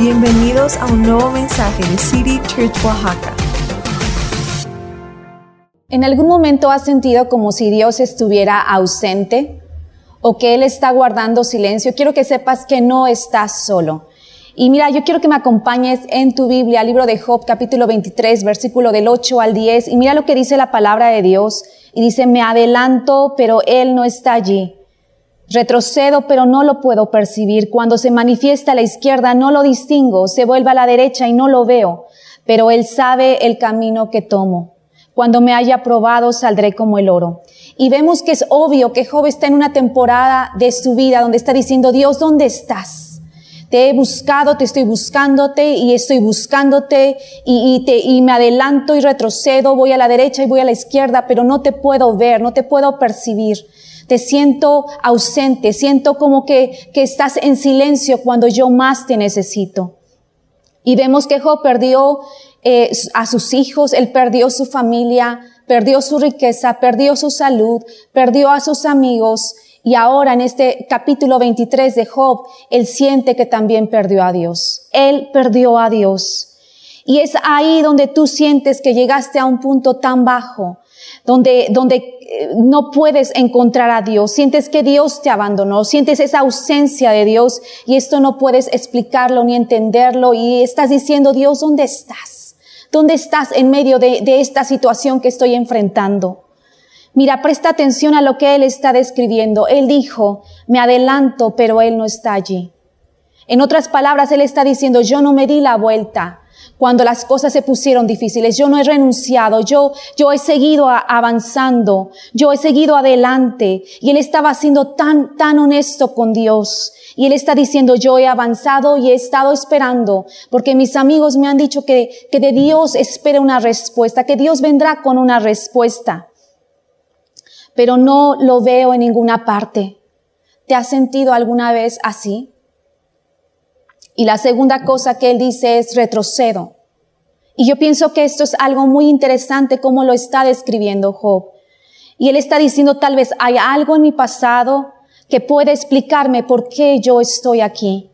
Bienvenidos a un nuevo mensaje de City Church Oaxaca. ¿En algún momento has sentido como si Dios estuviera ausente o que Él está guardando silencio? Quiero que sepas que no estás solo. Y mira, yo quiero que me acompañes en tu Biblia, libro de Job, capítulo 23, versículo del 8 al 10. Y mira lo que dice la palabra de Dios. Y dice, me adelanto, pero Él no está allí. Retrocedo, pero no lo puedo percibir. Cuando se manifiesta a la izquierda, no lo distingo. Se vuelve a la derecha y no lo veo. Pero Él sabe el camino que tomo. Cuando me haya probado, saldré como el oro. Y vemos que es obvio que Job está en una temporada de su vida donde está diciendo, Dios, ¿dónde estás? Te he buscado, te estoy buscándote y estoy buscándote y, y, te, y me adelanto y retrocedo, voy a la derecha y voy a la izquierda, pero no te puedo ver, no te puedo percibir te siento ausente, siento como que, que estás en silencio cuando yo más te necesito. Y vemos que Job perdió eh, a sus hijos, él perdió su familia, perdió su riqueza, perdió su salud, perdió a sus amigos y ahora en este capítulo 23 de Job, él siente que también perdió a Dios. Él perdió a Dios. Y es ahí donde tú sientes que llegaste a un punto tan bajo, donde, donde no puedes encontrar a Dios, sientes que Dios te abandonó, sientes esa ausencia de Dios y esto no puedes explicarlo ni entenderlo y estás diciendo, Dios, ¿dónde estás? ¿Dónde estás en medio de, esta situación que estoy enfrentando? Mira, presta atención a lo que Él está describiendo. Él dijo, me adelanto, pero Él no está allí. En otras palabras, Él está diciendo, yo no me di la vuelta cuando las cosas se pusieron difíciles. Yo no he renunciado, yo, yo he seguido avanzando, yo he seguido adelante. Y él estaba siendo tan, tan honesto con Dios. Y él está diciendo, yo he avanzado y he estado esperando, porque mis amigos me han dicho que, que de Dios espera una respuesta, que Dios vendrá con una respuesta. Pero no lo veo en ninguna parte. ¿Te has sentido alguna vez así? Y la segunda cosa que él dice es retrocedo. Y yo pienso que esto es algo muy interesante como lo está describiendo Job. Y él está diciendo tal vez hay algo en mi pasado que puede explicarme por qué yo estoy aquí.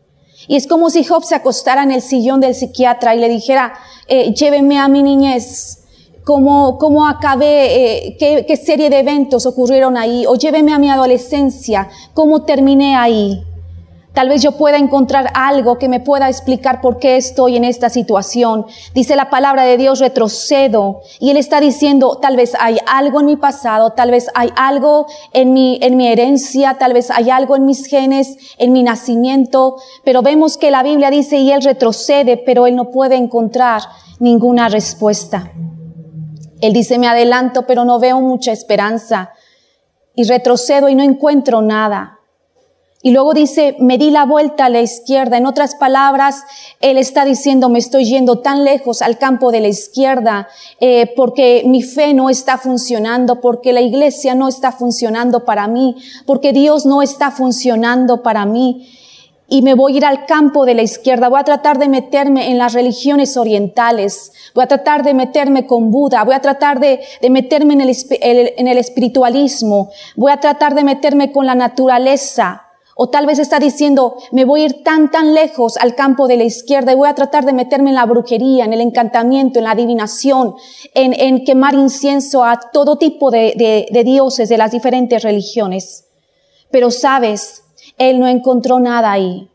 Y es como si Job se acostara en el sillón del psiquiatra y le dijera, eh, llévenme a mi niñez, cómo, cómo acabé, eh, qué, qué serie de eventos ocurrieron ahí, o llévenme a mi adolescencia, cómo terminé ahí. Tal vez yo pueda encontrar algo que me pueda explicar por qué estoy en esta situación. Dice la palabra de Dios, retrocedo. Y Él está diciendo, tal vez hay algo en mi pasado, tal vez hay algo en mi, en mi herencia, tal vez hay algo en mis genes, en mi nacimiento. Pero vemos que la Biblia dice, y Él retrocede, pero Él no puede encontrar ninguna respuesta. Él dice, me adelanto, pero no veo mucha esperanza. Y retrocedo y no encuentro nada. Y luego dice, me di la vuelta a la izquierda. En otras palabras, él está diciendo, me estoy yendo tan lejos al campo de la izquierda eh, porque mi fe no está funcionando, porque la iglesia no está funcionando para mí, porque Dios no está funcionando para mí. Y me voy a ir al campo de la izquierda, voy a tratar de meterme en las religiones orientales, voy a tratar de meterme con Buda, voy a tratar de, meterme en el espiritualismo, voy a tratar de meterme con la naturaleza, o tal vez está diciendo, me voy a ir tan, tan lejos al campo de la izquierda y voy a tratar de meterme en la brujería, en el encantamiento, en la adivinación, en, en quemar incienso a todo tipo de, de, de dioses de las diferentes religiones. Pero sabes, él no encontró nada ahí.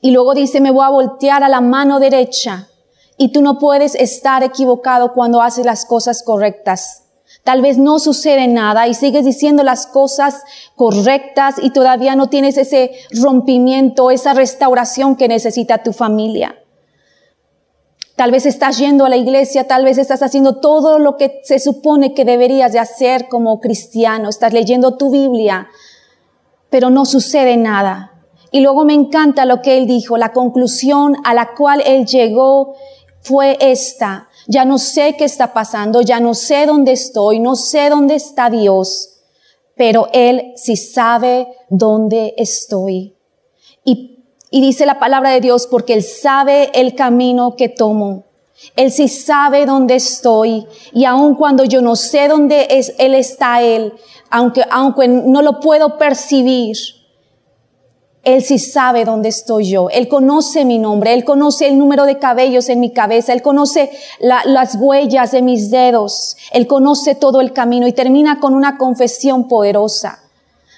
Y luego dice, me voy a voltear a la mano derecha. Y tú no puedes estar equivocado cuando haces las cosas correctas. Tal vez no sucede nada y sigues diciendo las cosas correctas y todavía no tienes ese rompimiento, esa restauración que necesita tu familia. Tal vez estás yendo a la iglesia, tal vez estás haciendo todo lo que se supone que deberías de hacer como cristiano, estás leyendo tu Biblia, pero no sucede nada. Y luego me encanta lo que él dijo, la conclusión a la cual él llegó fue esta, ya no sé qué está pasando, ya no sé dónde estoy, no sé dónde está Dios, pero Él sí sabe dónde estoy. Y, y dice la palabra de Dios porque Él sabe el camino que tomo. Él sí sabe dónde estoy y aun cuando yo no sé dónde es, Él está Él, aunque, aunque no lo puedo percibir, Él sí sabe dónde estoy yo. Él conoce mi nombre. Él conoce el número de cabellos en mi cabeza. Él conoce las huellas de mis dedos. Él conoce todo el camino y termina con una confesión poderosa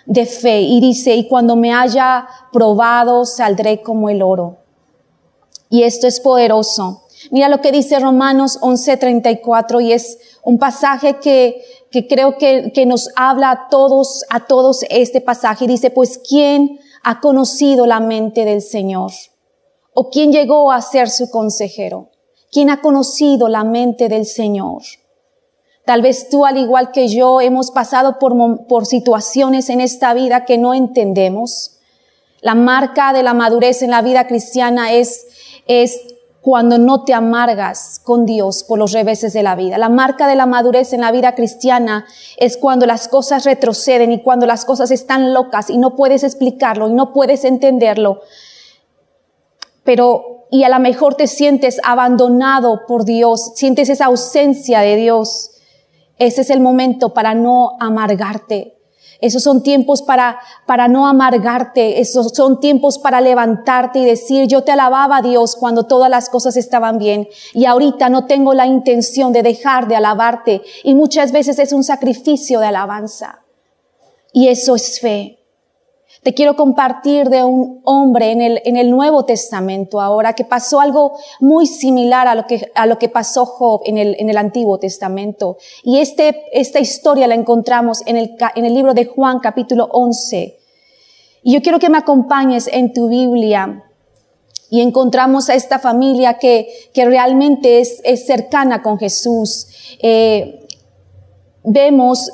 de fe y dice, y cuando me haya probado, saldré como el oro. Y esto es poderoso. Mira lo que dice Romanos 11:34 y es un pasaje que, que creo que, que nos habla a todos, a todos este pasaje. Dice, pues ¿quién ha conocido la mente del Señor? ¿O quién llegó a ser su consejero? ¿Quién ha conocido la mente del Señor? Tal vez tú, al igual que yo, hemos pasado por, por situaciones en esta vida que no entendemos. La marca de la madurez en la vida cristiana es, es cuando no te amargas con Dios por los reveses de la vida. La marca de la madurez en la vida cristiana es cuando las cosas retroceden y cuando las cosas están locas y no puedes explicarlo y no puedes entenderlo. Pero, y a lo mejor te sientes abandonado por Dios, sientes esa ausencia de Dios. Ese es el momento para no amargarte. Esos son tiempos para, para no amargarte. Esos son tiempos para levantarte y decir, yo te alababa Dios cuando todas las cosas estaban bien y ahorita no tengo la intención de dejar de alabarte. Y muchas veces es un sacrificio de alabanza. Y eso es fe. Te quiero compartir de un hombre en el, en el Nuevo Testamento ahora que pasó algo muy similar a lo que, a lo que pasó Job en el, en el Antiguo Testamento. Y este, esta historia la encontramos en el, en el libro de Juan capítulo 11. Y yo quiero que me acompañes en tu Biblia y encontramos a esta familia que, que realmente es, es cercana con Jesús. Eh, vemos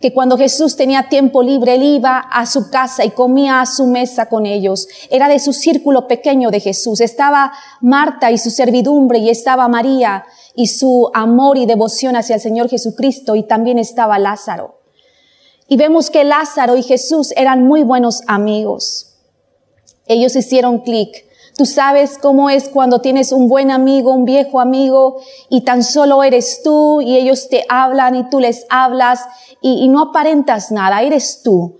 que cuando Jesús tenía tiempo libre, él iba a su casa y comía a su mesa con ellos. Era de su círculo pequeño de Jesús. Estaba Marta y su servidumbre y estaba María y su amor y devoción hacia el Señor Jesucristo y también estaba Lázaro. Y vemos que Lázaro y Jesús eran muy buenos amigos. Ellos hicieron clic. Tú sabes cómo es cuando tienes un buen amigo, un viejo amigo, y tan solo eres tú, y ellos te hablan y tú les hablas, y, no aparentas nada, eres tú.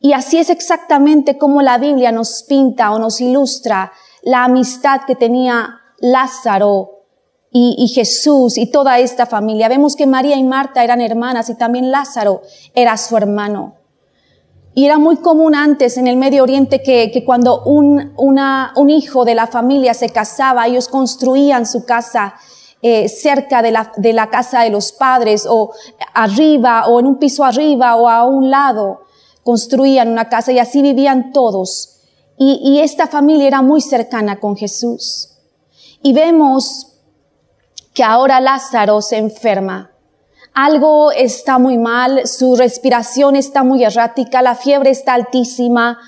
Y así es exactamente como la Biblia nos pinta o nos ilustra la amistad que tenía Lázaro y, Jesús y toda esta familia. Vemos que María y Marta eran hermanas y también Lázaro era su hermano. Y era muy común antes en el Medio Oriente que, cuando un, un hijo de la familia se casaba, ellos construían su casa eh, cerca de la, de la casa de los padres o arriba o en un piso arriba o a un lado. Construían una casa y así vivían todos. Y, y esta familia era muy cercana con Jesús. Y vemos que ahora Lázaro se enferma algo está muy mal, su respiración está muy errática, la fiebre está altísima,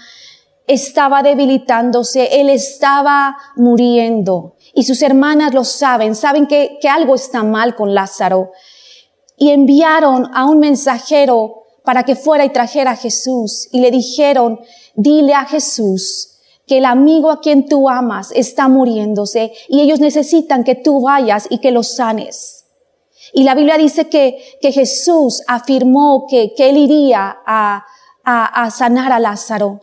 estaba debilitándose, él estaba muriendo. Y sus hermanas lo saben, saben que, que algo está mal con Lázaro. Y enviaron a un mensajero para que fuera y trajera a Jesús. Y le dijeron, dile a Jesús que el amigo a quien tú amas está muriéndose y ellos necesitan que tú vayas y que lo sanes. Y la Biblia dice que, que Jesús afirmó que, que él iría a, a, a sanar a Lázaro.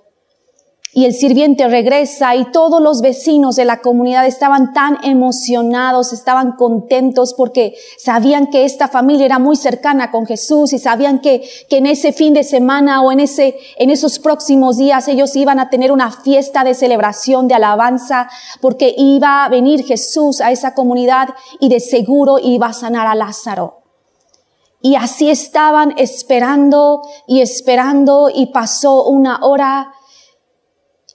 Y el sirviente regresa y todos los vecinos de la comunidad estaban tan emocionados, estaban contentos porque sabían que esta familia era muy cercana con Jesús y sabían que, que en ese fin de semana o en ese, en esos próximos días ellos iban a tener una fiesta de celebración, de alabanza, porque iba a venir Jesús a esa comunidad y de seguro iba a sanar a Lázaro. Y así estaban esperando y esperando y pasó una hora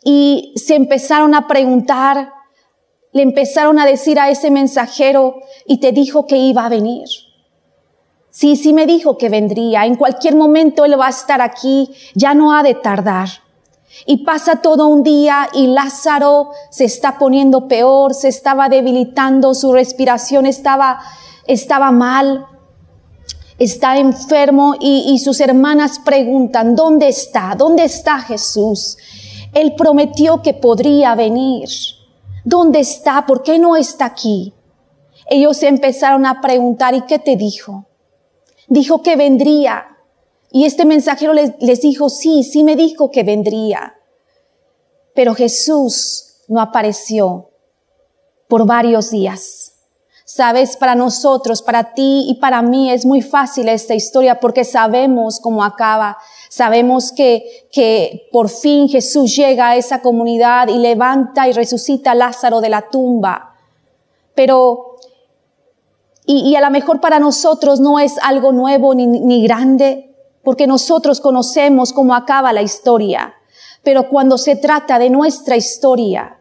y se empezaron a preguntar, le empezaron a decir a ese mensajero y te dijo que iba a venir. Sí, sí me dijo que vendría. En cualquier momento él va a estar aquí, ya no ha de tardar. Y pasa todo un día y Lázaro se está poniendo peor, se estaba debilitando, su respiración estaba, estaba mal, está enfermo y, y sus hermanas preguntan, ¿dónde está? ¿Dónde está Jesús? Él prometió que podría venir. ¿Dónde está? ¿Por qué no está aquí? Ellos empezaron a preguntar, ¿y qué te dijo? Dijo que vendría. Y este mensajero les, dijo, sí, sí me dijo que vendría. pero Jesús no apareció por varios días. Sabes, para nosotros, para ti y para mí es muy fácil esta historia porque sabemos cómo acaba. Sabemos que, que por fin Jesús llega a esa comunidad y levanta y resucita a Lázaro de la tumba. Pero, y, a lo mejor para nosotros no es algo nuevo ni, ni grande, porque nosotros conocemos cómo acaba la historia. Pero cuando se trata de nuestra historia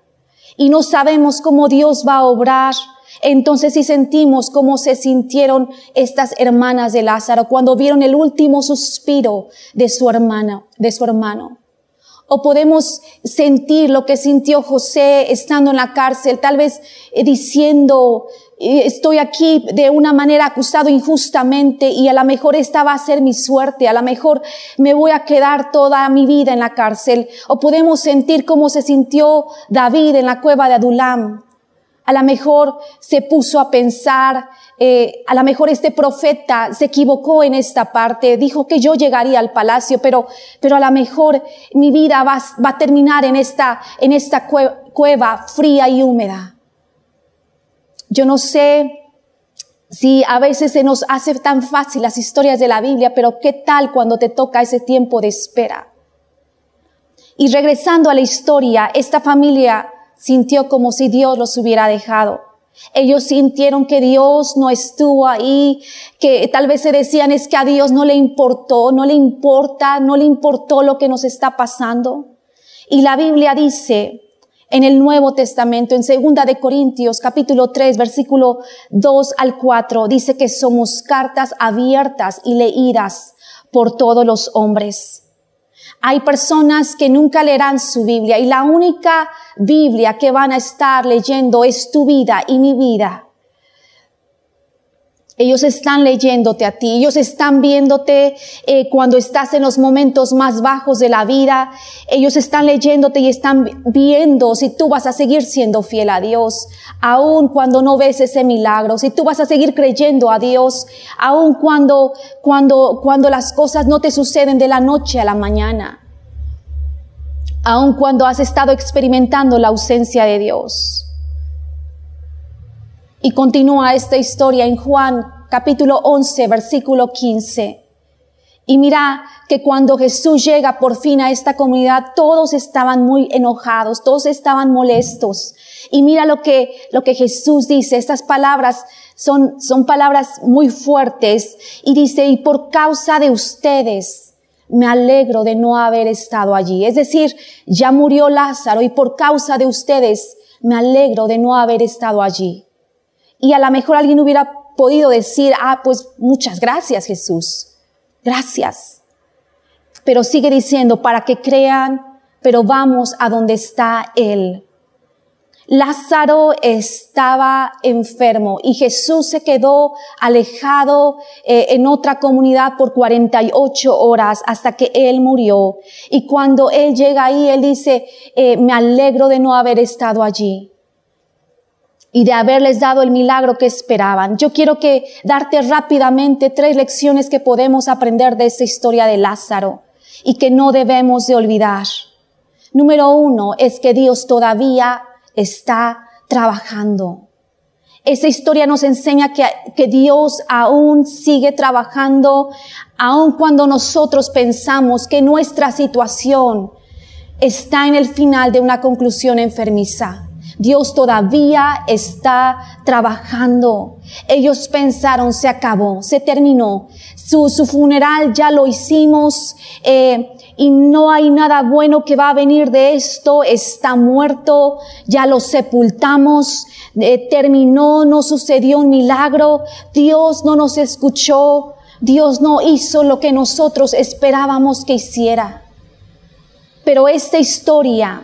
y no sabemos cómo Dios va a obrar, entonces si sentimos cómo se sintieron estas hermanas de Lázaro cuando vieron el último suspiro de su hermana, de su hermano. O podemos sentir lo que sintió José estando en la cárcel, tal vez eh, diciendo, eh, estoy aquí de una manera acusado injustamente y a lo mejor esta va a ser mi suerte, a lo mejor me voy a quedar toda mi vida en la cárcel. O podemos sentir cómo se sintió David en la cueva de Adulam, a lo mejor se puso a pensar, eh, a lo mejor este profeta se equivocó en esta parte, dijo que yo llegaría al palacio, pero, pero a lo mejor mi vida va, va a terminar en esta, en esta cueva fría y húmeda. Yo no sé si a veces se nos hace tan fácil las historias de la Biblia, pero ¿qué tal cuando te toca ese tiempo de espera? Y regresando a la historia, esta familia sintió como si Dios los hubiera dejado. Ellos sintieron que Dios no estuvo ahí, que tal vez se decían es que a Dios no le importó, no le importa, no le importó lo que nos está pasando. Y la Biblia dice en el Nuevo Testamento, en segunda de Corintios, capítulo 3, versículo 2 al 4, dice que somos cartas abiertas y leídas por todos los hombres. Hay personas que nunca leerán su Biblia y la única Biblia que van a estar leyendo es tu vida y mi vida. Ellos están leyéndote a ti, ellos están viéndote eh, cuando estás en los momentos más bajos de la vida, ellos están leyéndote y están viendo si tú vas a seguir siendo fiel a Dios, aun cuando no ves ese milagro, si tú vas a seguir creyendo a Dios, aun cuando, cuando, cuando las cosas no te suceden de la noche a la mañana, aun cuando has estado experimentando la ausencia de Dios. Y continúa esta historia en Juan capítulo 11, versículo 15. Y mira que cuando Jesús llega por fin a esta comunidad, todos estaban muy enojados, todos estaban molestos. Y mira lo que, lo que Jesús dice, estas palabras son, son palabras muy fuertes. Y dice, y por causa de ustedes, me alegro de no haber estado allí. Es decir, ya murió Lázaro y por causa de ustedes, me alegro de no haber estado allí. Y a lo mejor alguien hubiera podido decir, ah, pues muchas gracias Jesús, gracias. Pero sigue diciendo, para que crean, pero vamos a donde está Él. Lázaro estaba enfermo y Jesús se quedó alejado eh, en otra comunidad por 48 horas hasta que Él murió. Y cuando Él llega ahí, Él dice, eh, me alegro de no haber estado allí y de haberles dado el milagro que esperaban. Yo quiero que darte rápidamente tres lecciones que podemos aprender de esta historia de Lázaro y que no debemos de olvidar. Número uno es que Dios todavía está trabajando. Esa historia nos enseña que, que Dios aún sigue trabajando, aun cuando nosotros pensamos que nuestra situación está en el final de una conclusión enfermiza. Dios todavía está trabajando. Ellos pensaron, se acabó, se terminó. Su, su funeral ya lo hicimos eh, y no hay nada bueno que va a venir de esto. Está muerto, ya lo sepultamos, eh, terminó, no sucedió un milagro. Dios no nos escuchó. Dios no hizo lo que nosotros esperábamos que hiciera. Pero esta historia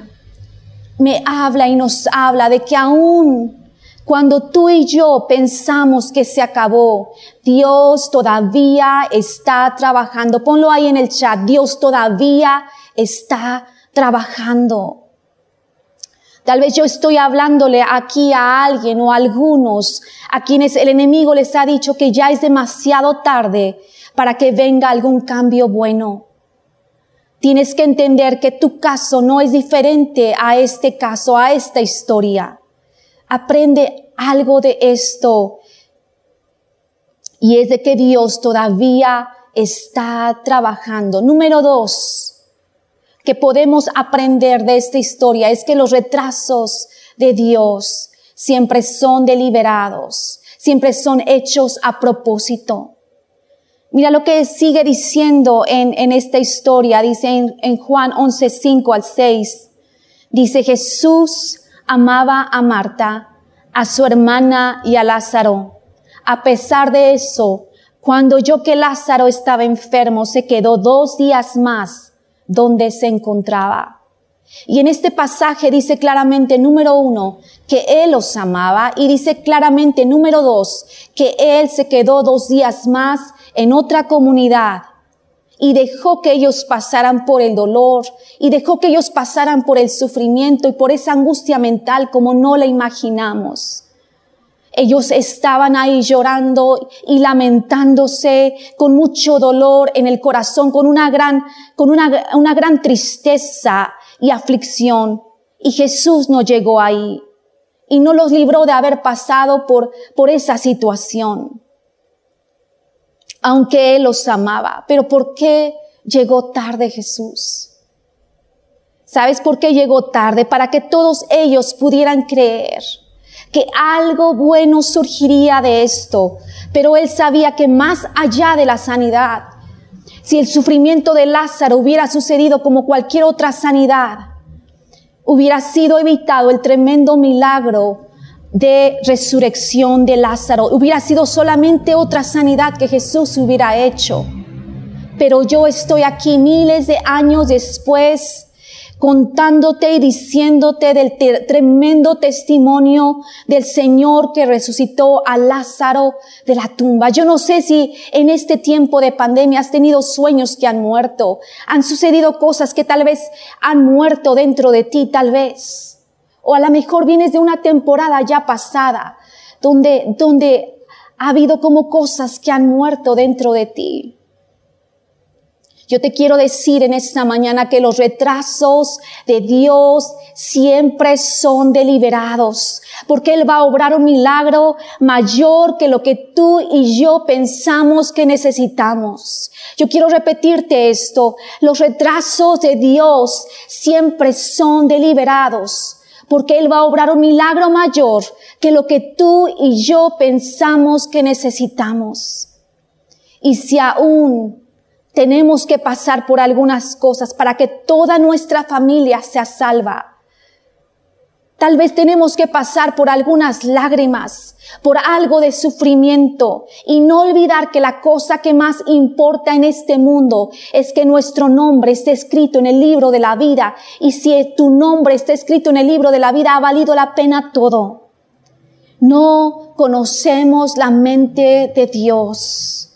me habla y nos habla de que aún cuando tú y yo pensamos que se acabó, Dios todavía está trabajando. Ponlo ahí en el chat. Dios todavía está trabajando. Tal vez yo estoy hablándole aquí a alguien o a algunos a quienes el enemigo les ha dicho que ya es demasiado tarde para que venga algún cambio bueno. Tienes que entender que tu caso no es diferente a este caso, a esta historia. Aprende algo de esto. Y es de que Dios todavía está trabajando. Número dos, que podemos aprender de esta historia es que los retrasos de Dios siempre son deliberados, siempre son hechos a propósito. Mira lo que sigue diciendo en, en esta historia, dice en, en Juan 11, 5 al 6. Dice Jesús amaba a Marta, a su hermana y a Lázaro. A pesar de eso, cuando oyó que Lázaro estaba enfermo, se quedó dos días más donde se encontraba. Y en este pasaje dice claramente, número uno, que Él los amaba y dice claramente, número dos, que Él se quedó dos días más en otra comunidad y dejó que ellos pasaran por el dolor y dejó que ellos pasaran por el sufrimiento y por esa angustia mental como no la imaginamos. Ellos estaban ahí llorando y lamentándose con mucho dolor en el corazón, con una gran, con una, una gran tristeza y aflicción. Y Jesús no llegó ahí y no los libró de haber pasado por, por esa situación aunque Él los amaba. Pero ¿por qué llegó tarde Jesús? ¿Sabes por qué llegó tarde? Para que todos ellos pudieran creer que algo bueno surgiría de esto. Pero Él sabía que más allá de la sanidad, si el sufrimiento de Lázaro hubiera sucedido como cualquier otra sanidad, hubiera sido evitado el tremendo milagro de resurrección de Lázaro. Hubiera sido solamente otra sanidad que Jesús hubiera hecho. Pero yo estoy aquí miles de años después contándote y diciéndote del tremendo testimonio del Señor que resucitó a Lázaro de la tumba. Yo no sé si en este tiempo de pandemia has tenido sueños que han muerto, han sucedido cosas que tal vez han muerto dentro de ti, tal vez. O a lo mejor vienes de una temporada ya pasada, donde, donde ha habido como cosas que han muerto dentro de ti. Yo te quiero decir en esta mañana que los retrasos de Dios siempre son deliberados, porque Él va a obrar un milagro mayor que lo que tú y yo pensamos que necesitamos. Yo quiero repetirte esto, los retrasos de Dios siempre son deliberados porque Él va a obrar un milagro mayor que lo que tú y yo pensamos que necesitamos. Y si aún tenemos que pasar por algunas cosas para que toda nuestra familia sea salva, Tal vez tenemos que pasar por algunas lágrimas, por algo de sufrimiento y no olvidar que la cosa que más importa en este mundo es que nuestro nombre esté escrito en el libro de la vida y si tu nombre está escrito en el libro de la vida ha valido la pena todo. No conocemos la mente de Dios.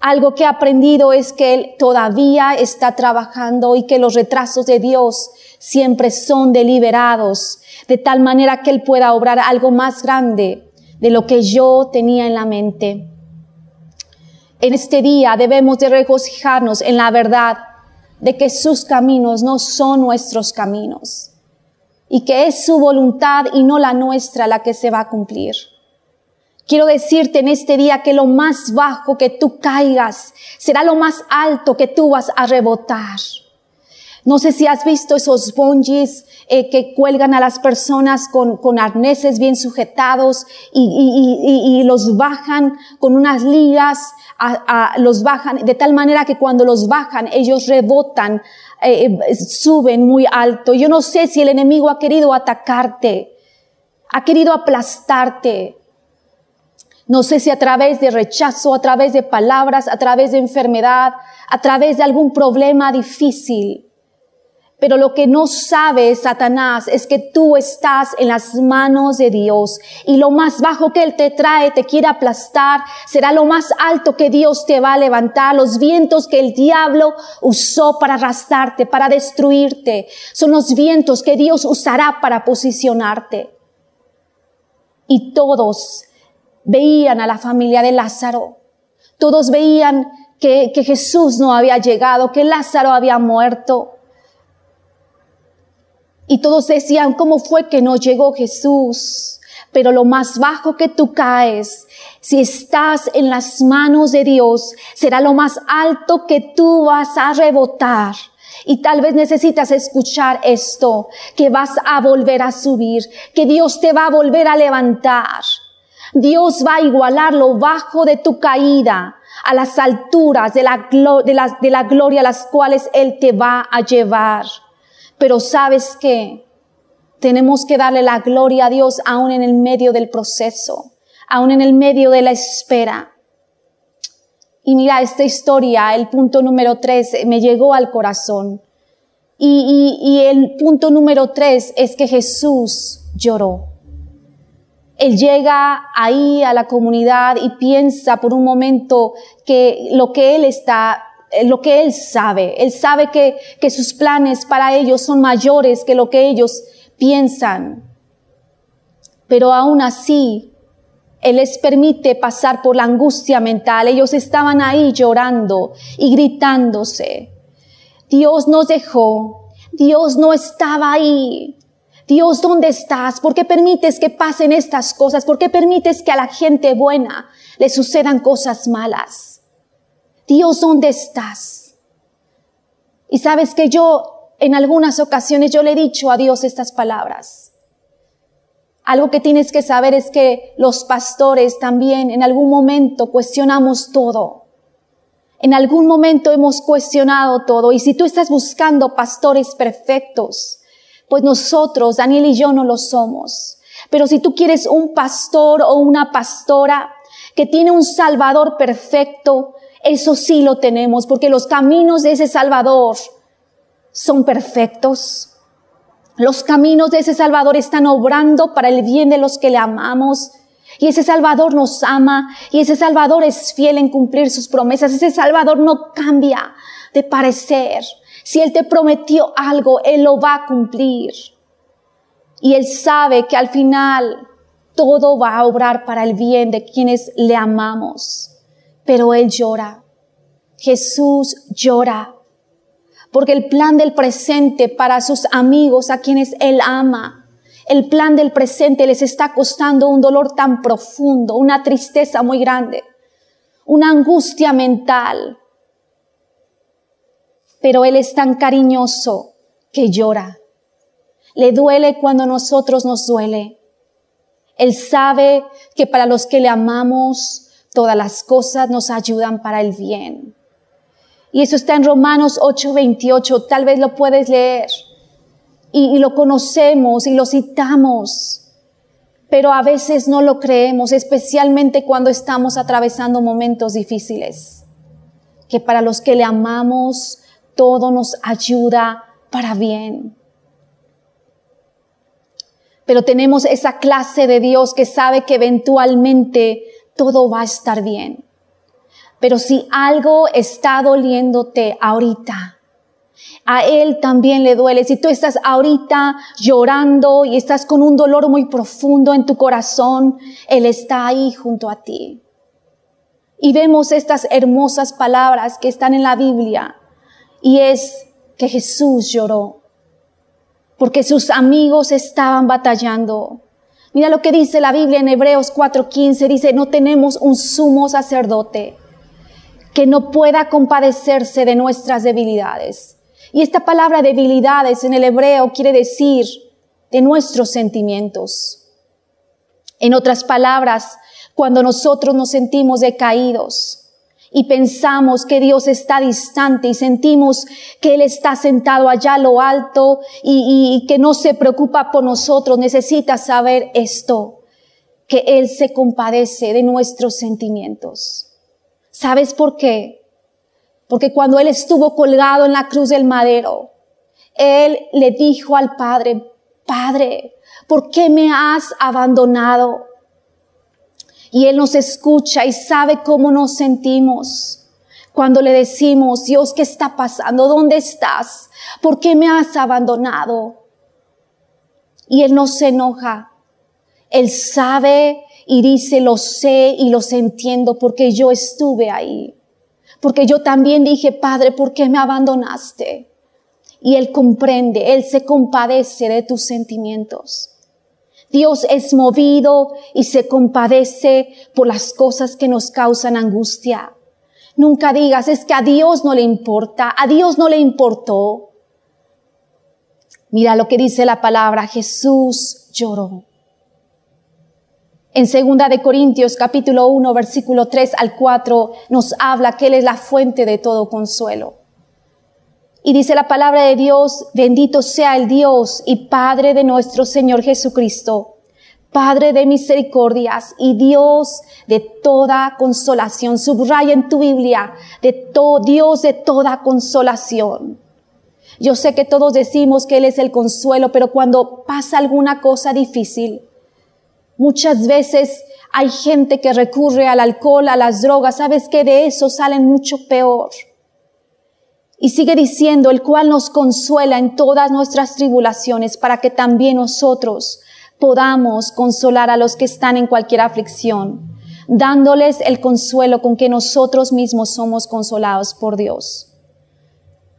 Algo que he aprendido es que Él todavía está trabajando y que los retrasos de Dios siempre son deliberados, de tal manera que Él pueda obrar algo más grande de lo que yo tenía en la mente. En este día debemos de regocijarnos en la verdad de que sus caminos no son nuestros caminos y que es su voluntad y no la nuestra la que se va a cumplir. Quiero decirte en este día que lo más bajo que tú caigas será lo más alto que tú vas a rebotar. No sé si has visto esos bungees eh, que cuelgan a las personas con, con arneses bien sujetados y, y, y, los bajan con unas ligas, a, a, los bajan de tal manera que cuando los bajan ellos rebotan, eh, eh, suben muy alto. Yo no sé si el enemigo ha querido atacarte, ha querido aplastarte. No sé si a través de rechazo, a través de palabras, a través de enfermedad, a través de algún problema difícil. Pero lo que no sabe Satanás es que tú estás en las manos de Dios y lo más bajo que Él te trae, te quiere aplastar, será lo más alto que Dios te va a levantar. Los vientos que el diablo usó para arrastrarte, para destruirte, son los vientos que Dios usará para posicionarte. Y todos veían a la familia de Lázaro. Todos veían que, que Jesús no había llegado, que Lázaro había muerto. Y todos decían, ¿cómo fue que no llegó Jesús? Pero lo más bajo que tú caes, si estás en las manos de Dios, será lo más alto que tú vas a rebotar. Y tal vez necesitas escuchar esto, que vas a volver a subir, que Dios te va a volver a levantar. Dios va a igualar lo bajo de tu caída a las alturas de la, gloria a las cuales Él te va a llevar. Pero sabes qué? Tenemos que darle la gloria a Dios aún en el medio del proceso, aún en el medio de la espera. Y mira, esta historia, el punto número tres, me llegó al corazón. Y, y el punto número tres es que Jesús lloró. Él llega ahí a la comunidad y piensa por un momento que lo que él está eh, lo que él sabe. Él sabe que, que sus planes para ellos son mayores que lo que ellos piensan. Pero aún así, Él les permite pasar por la angustia mental. Ellos estaban ahí llorando y gritándose. Dios nos dejó. Dios no estaba ahí. Dios, ¿dónde estás? ¿Por qué permites que pasen estas cosas? ¿Por qué permites que a la gente buena le sucedan cosas malas? Dios, ¿dónde estás? Y sabes que yo, en algunas ocasiones, yo le he dicho a Dios estas palabras. Algo que tienes que saber es que los pastores también en algún momento cuestionamos todo. En algún momento hemos cuestionado todo. Y si tú estás buscando pastores perfectos, pues nosotros, Daniel y yo, no lo somos. Pero si tú quieres un pastor o una pastora que tiene un salvador perfecto, eso sí lo tenemos, porque los caminos de ese Salvador son perfectos. Los caminos de ese Salvador están obrando para el bien de los que le amamos. Y ese Salvador nos ama y ese Salvador es fiel en cumplir sus promesas. Ese Salvador no cambia de parecer. Si Él te prometió algo, Él lo va a cumplir. Y Él sabe que al final todo va a obrar para el bien de quienes le amamos pero Él llora. Jesús llora. Porque el plan del presente para sus amigos a quienes Él ama, el plan del presente les está costando un dolor tan profundo, una tristeza muy grande, una angustia mental. Pero Él es tan cariñoso que llora. Le duele cuando nosotros nos duele. Él sabe que para los que le amamos, todas las cosas nos ayudan para el bien. Y eso está en Romanos 8:28, tal vez lo puedes leer. Y, lo conocemos y lo citamos, pero a veces no lo creemos, especialmente cuando estamos atravesando momentos difíciles. Que para los que le amamos, todo nos ayuda para bien. Pero tenemos esa clase de Dios que sabe que eventualmente todo va a estar bien. Pero si algo está doliéndote ahorita, a Él también le duele. Si tú estás ahorita llorando y estás con un dolor muy profundo en tu corazón, Él está ahí junto a ti. Y vemos estas hermosas palabras que están en la Biblia. Y es que Jesús lloró porque sus amigos estaban batallando. Mira lo que dice la Biblia en Hebreos 4:15. Dice, no tenemos un sumo sacerdote que no pueda compadecerse de nuestras debilidades. Y esta palabra debilidades en el hebreo quiere decir de nuestros sentimientos. En otras palabras, cuando nosotros nos sentimos decaídos, y pensamos que Dios está distante y sentimos que Él está sentado allá a lo alto y, y, que no se preocupa por nosotros, necesita saber esto, que Él se compadece de nuestros sentimientos. ¿Sabes por qué? Porque cuando Él estuvo colgado en la cruz del madero, Él le dijo al Padre, Padre, ¿por qué me has abandonado? Y Él nos escucha y sabe cómo nos sentimos. Cuando le decimos, Dios, ¿qué está pasando? ¿Dónde estás? ¿Por qué me has abandonado? Y Él no se enoja. Él sabe y dice, lo sé y los entiendo porque yo estuve ahí. Porque yo también dije, Padre, ¿por qué me abandonaste? Y Él comprende, Él se compadece de tus sentimientos. Dios es movido y se compadece por las cosas que nos causan angustia. Nunca digas, es que a Dios no le importa, a Dios no le importó. Mira lo que dice la palabra, Jesús lloró. En segunda de Corintios capítulo 1 versículo 3 al 4 nos habla que Él es la fuente de todo consuelo. Y dice la palabra de Dios, bendito sea el Dios y Padre de nuestro Señor Jesucristo, Padre de misericordias y Dios de toda consolación. Subraya en tu Biblia, de Dios de toda consolación. Yo sé que todos decimos que Él es el consuelo, pero cuando pasa alguna cosa difícil, muchas veces hay gente que recurre al alcohol, a las drogas, sabes que de eso salen mucho peor. Y sigue diciendo, el cual nos consuela en todas nuestras tribulaciones para que también nosotros podamos consolar a los que están en cualquier aflicción, dándoles el consuelo con que nosotros mismos somos consolados por Dios.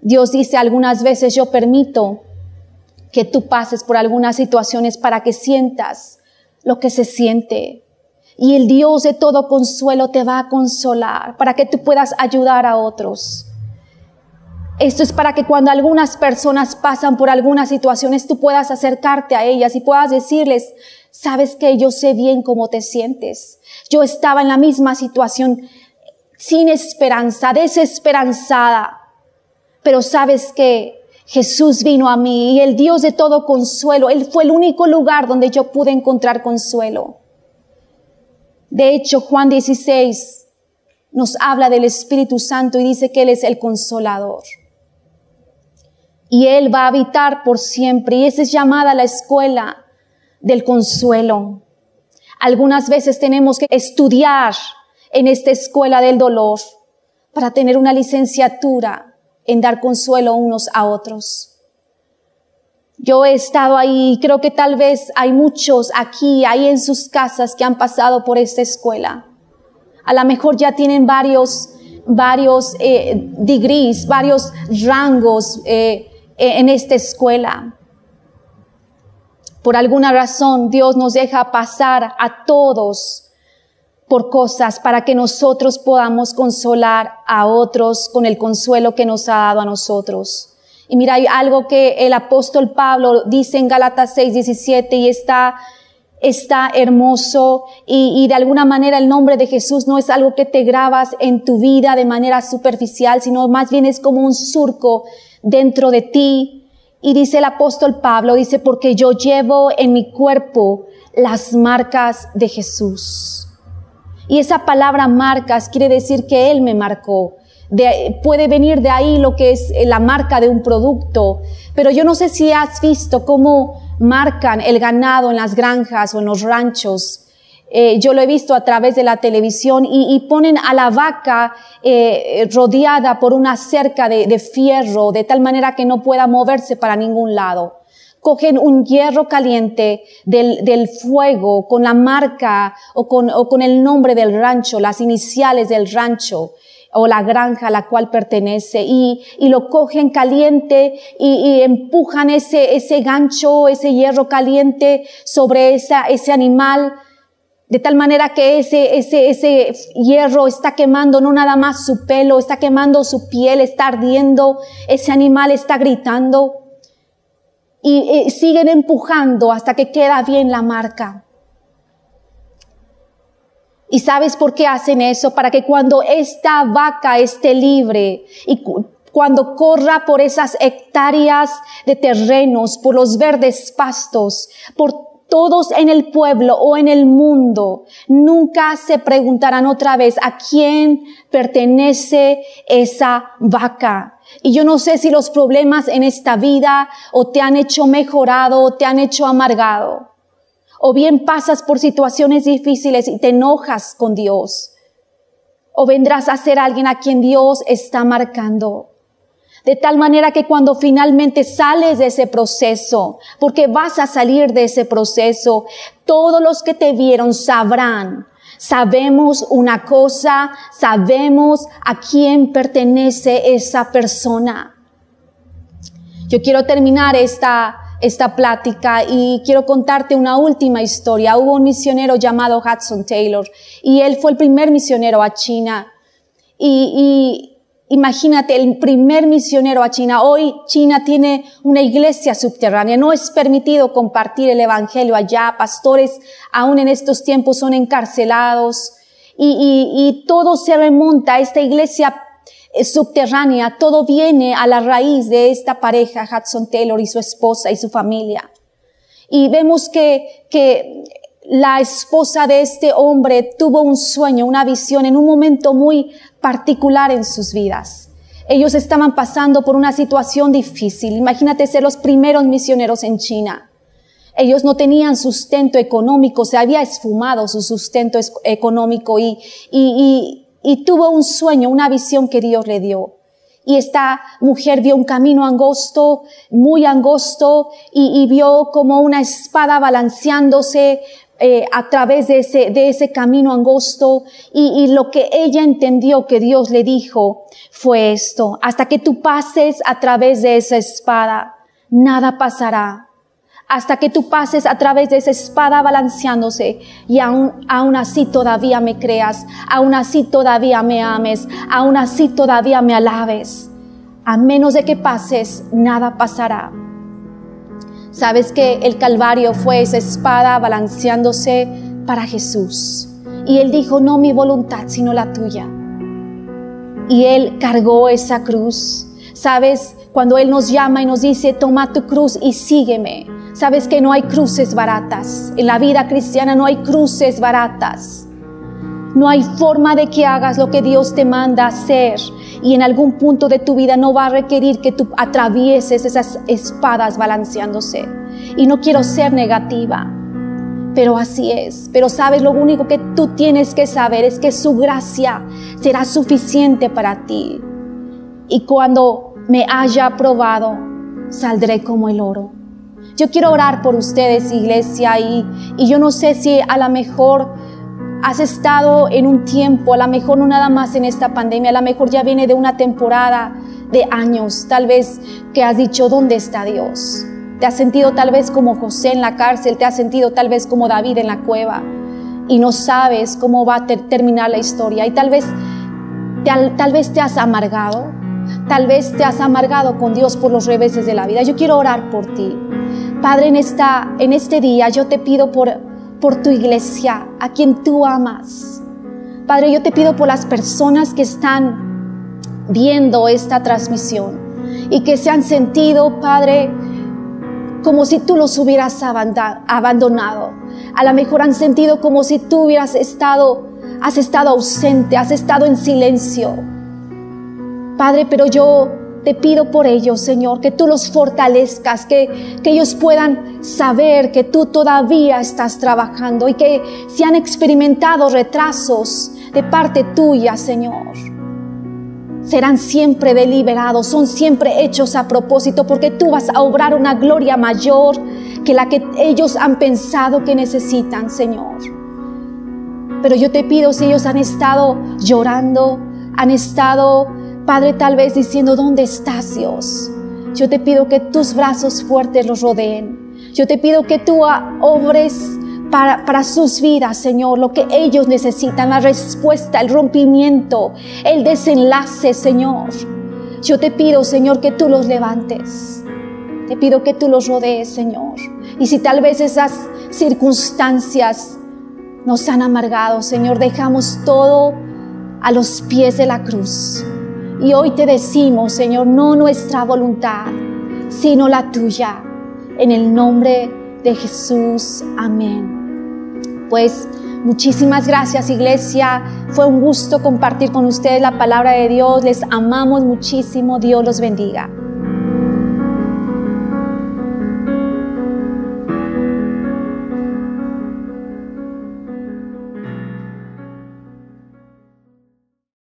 Dios dice algunas veces, yo permito que tú pases por algunas situaciones para que sientas lo que se siente. Y el Dios de todo consuelo te va a consolar para que tú puedas ayudar a otros. Esto es para que cuando algunas personas pasan por algunas situaciones, tú puedas acercarte a ellas y puedas decirles, sabes que yo sé bien cómo te sientes. Yo estaba en la misma situación, sin esperanza, desesperanzada. Pero sabes que Jesús vino a mí y el Dios de todo consuelo, Él fue el único lugar donde yo pude encontrar consuelo. De hecho, Juan 16 nos habla del Espíritu Santo y dice que Él es el consolador y Él va a habitar por siempre. Y esa es llamada la escuela del consuelo. Algunas veces tenemos que estudiar en esta escuela del dolor para tener una licenciatura en dar consuelo unos a otros. Yo he estado ahí, creo que tal vez hay muchos aquí, ahí en sus casas que han pasado por esta escuela. A lo mejor ya tienen varios, varios eh, degrees, varios rangos, eh, en esta escuela. Por alguna razón Dios nos deja pasar a todos por cosas para que nosotros podamos consolar a otros con el consuelo que nos ha dado a nosotros. Y mira, hay algo que el apóstol Pablo dice en Gálatas 6, 17 y está, está hermoso y de alguna manera el nombre de Jesús no es algo que te grabas en tu vida de manera superficial, sino más bien es como un surco dentro de ti. Y dice el apóstol Pablo, dice, porque yo llevo en mi cuerpo las marcas de Jesús. Y esa palabra marcas quiere decir que Él me marcó. puede venir de ahí lo que es la marca de un producto. Pero yo no sé si has visto cómo marcan el ganado en las granjas o en los ranchos. Eh, yo lo he visto a través de la televisión y, ponen a la vaca eh, rodeada por una cerca de, fierro de tal manera que no pueda moverse para ningún lado. Cogen un hierro caliente del, fuego con la marca o con, el nombre del rancho, las iniciales del rancho o la granja a la cual pertenece y, lo cogen caliente y, empujan ese, gancho, ese hierro caliente sobre ese animal de tal manera que ese, ese, ese hierro está quemando no nada más su pelo, está quemando su piel, está ardiendo, ese animal está gritando. Y, siguen empujando hasta que queda bien la marca. ¿Y sabes por qué hacen eso? Para que cuando esta vaca esté libre y cuando corra por esas hectáreas de terrenos, por los verdes pastos, por todos en el pueblo o en el mundo nunca se preguntarán otra vez a quién pertenece esa vaca. Y yo no sé si los problemas en esta vida o te han hecho mejorado o te han hecho amargado. O bien pasas por situaciones difíciles y te enojas con Dios. O vendrás a ser alguien a quien Dios está marcando. De tal manera que cuando finalmente sales de ese proceso, porque vas a salir de ese proceso, todos los que te vieron sabrán, Sabemos una cosa, sabemos a quién pertenece esa persona. Yo quiero terminar esta, esta plática y quiero contarte una última historia. Hubo un misionero llamado Hudson Taylor y él fue el primer misionero a China. Y, imagínate, el primer misionero a China. Hoy China tiene una iglesia subterránea. No es permitido compartir el evangelio allá. Pastores aún en estos tiempos son encarcelados. Y, y, y todo se remonta a esta iglesia subterránea, todo viene a la raíz de esta pareja, Hudson Taylor y su esposa y su familia. Y vemos que, que la esposa de este hombre tuvo un sueño, una visión en un momento muy particular en sus vidas. Ellos estaban pasando por una situación difícil. Imagínate ser los primeros misioneros en China. Ellos no tenían sustento económico, se había esfumado su sustento económico y, y, y tuvo un sueño, una visión que Dios le dio. Y esta mujer vio un camino angosto, muy angosto, y, vio como una espada balanceándose eh, a través de ese, de ese camino angosto. Y, y lo que ella entendió que Dios le dijo fue esto, hasta que tú pases a través de esa espada, nada pasará hasta que tú pases a través de esa espada balanceándose y aún, aún así todavía me creas, aún así todavía me ames, aún así todavía me alabes. A menos de que pases, nada pasará. Sabes que el Calvario fue esa espada balanceándose para Jesús. Y Él dijo, no mi voluntad, sino la tuya. Y Él cargó esa cruz. Sabes, cuando Él nos llama y nos dice, toma tu cruz y sígueme Sabes que no hay cruces baratas. En la vida cristiana no hay cruces baratas. No hay forma de que hagas lo que Dios te manda hacer y en algún punto de tu vida no va a requerir que tú atravieses esas espadas balanceándose. Y no quiero ser negativa, pero así es. Pero sabes, lo único que tú tienes que saber es que su gracia será suficiente para ti. Y cuando me haya aprobado, saldré como el oro. Yo quiero orar por ustedes, iglesia, y, y yo no sé si a lo mejor has estado en un tiempo, a lo mejor no nada más en esta pandemia, a lo mejor ya viene de una temporada de años, tal vez que has dicho, ¿dónde está Dios? Te has sentido tal vez como José en la cárcel, te has sentido tal vez como David en la cueva y no sabes cómo va a terminar la historia y tal vez, tal vez te has amargado, tal vez te has amargado con Dios por los reveses de la vida. Yo quiero orar por ti. Padre, en, esta, en este día yo te pido por, por tu iglesia, a quien tú amas. Padre, yo te pido por las personas que están viendo esta transmisión y que se han sentido, Padre, como si tú los hubieras abandonado. A lo mejor han sentido como si tú hubieras estado, has estado ausente, has estado en silencio. Padre, pero yo te pido por ellos, Señor, que tú los fortalezcas, que, que ellos puedan saber que tú todavía estás trabajando y que si han experimentado retrasos de parte tuya, Señor, serán siempre deliberados, son siempre hechos a propósito, porque tú vas a obrar una gloria mayor que la que ellos han pensado que necesitan, Señor. Pero yo te pido si ellos han estado llorando, han estado Padre, tal vez diciendo, ¿dónde estás Dios? Yo te pido que tus brazos fuertes los rodeen. Yo te pido que tú obres para, para, sus vidas, Señor, lo que ellos necesitan, la respuesta, el rompimiento, el desenlace, Señor. Yo te pido, Señor, que tú los levantes. Te pido que tú los rodees, Señor. Y si tal vez esas circunstancias nos han amargado, Señor, dejamos todo a los pies de la cruz. Y hoy te decimos, Señor, no nuestra voluntad, sino la tuya. En el nombre de Jesús. Amén. Pues muchísimas gracias, iglesia. Fue un gusto compartir con ustedes la palabra de Dios. Les amamos muchísimo. Dios los bendiga.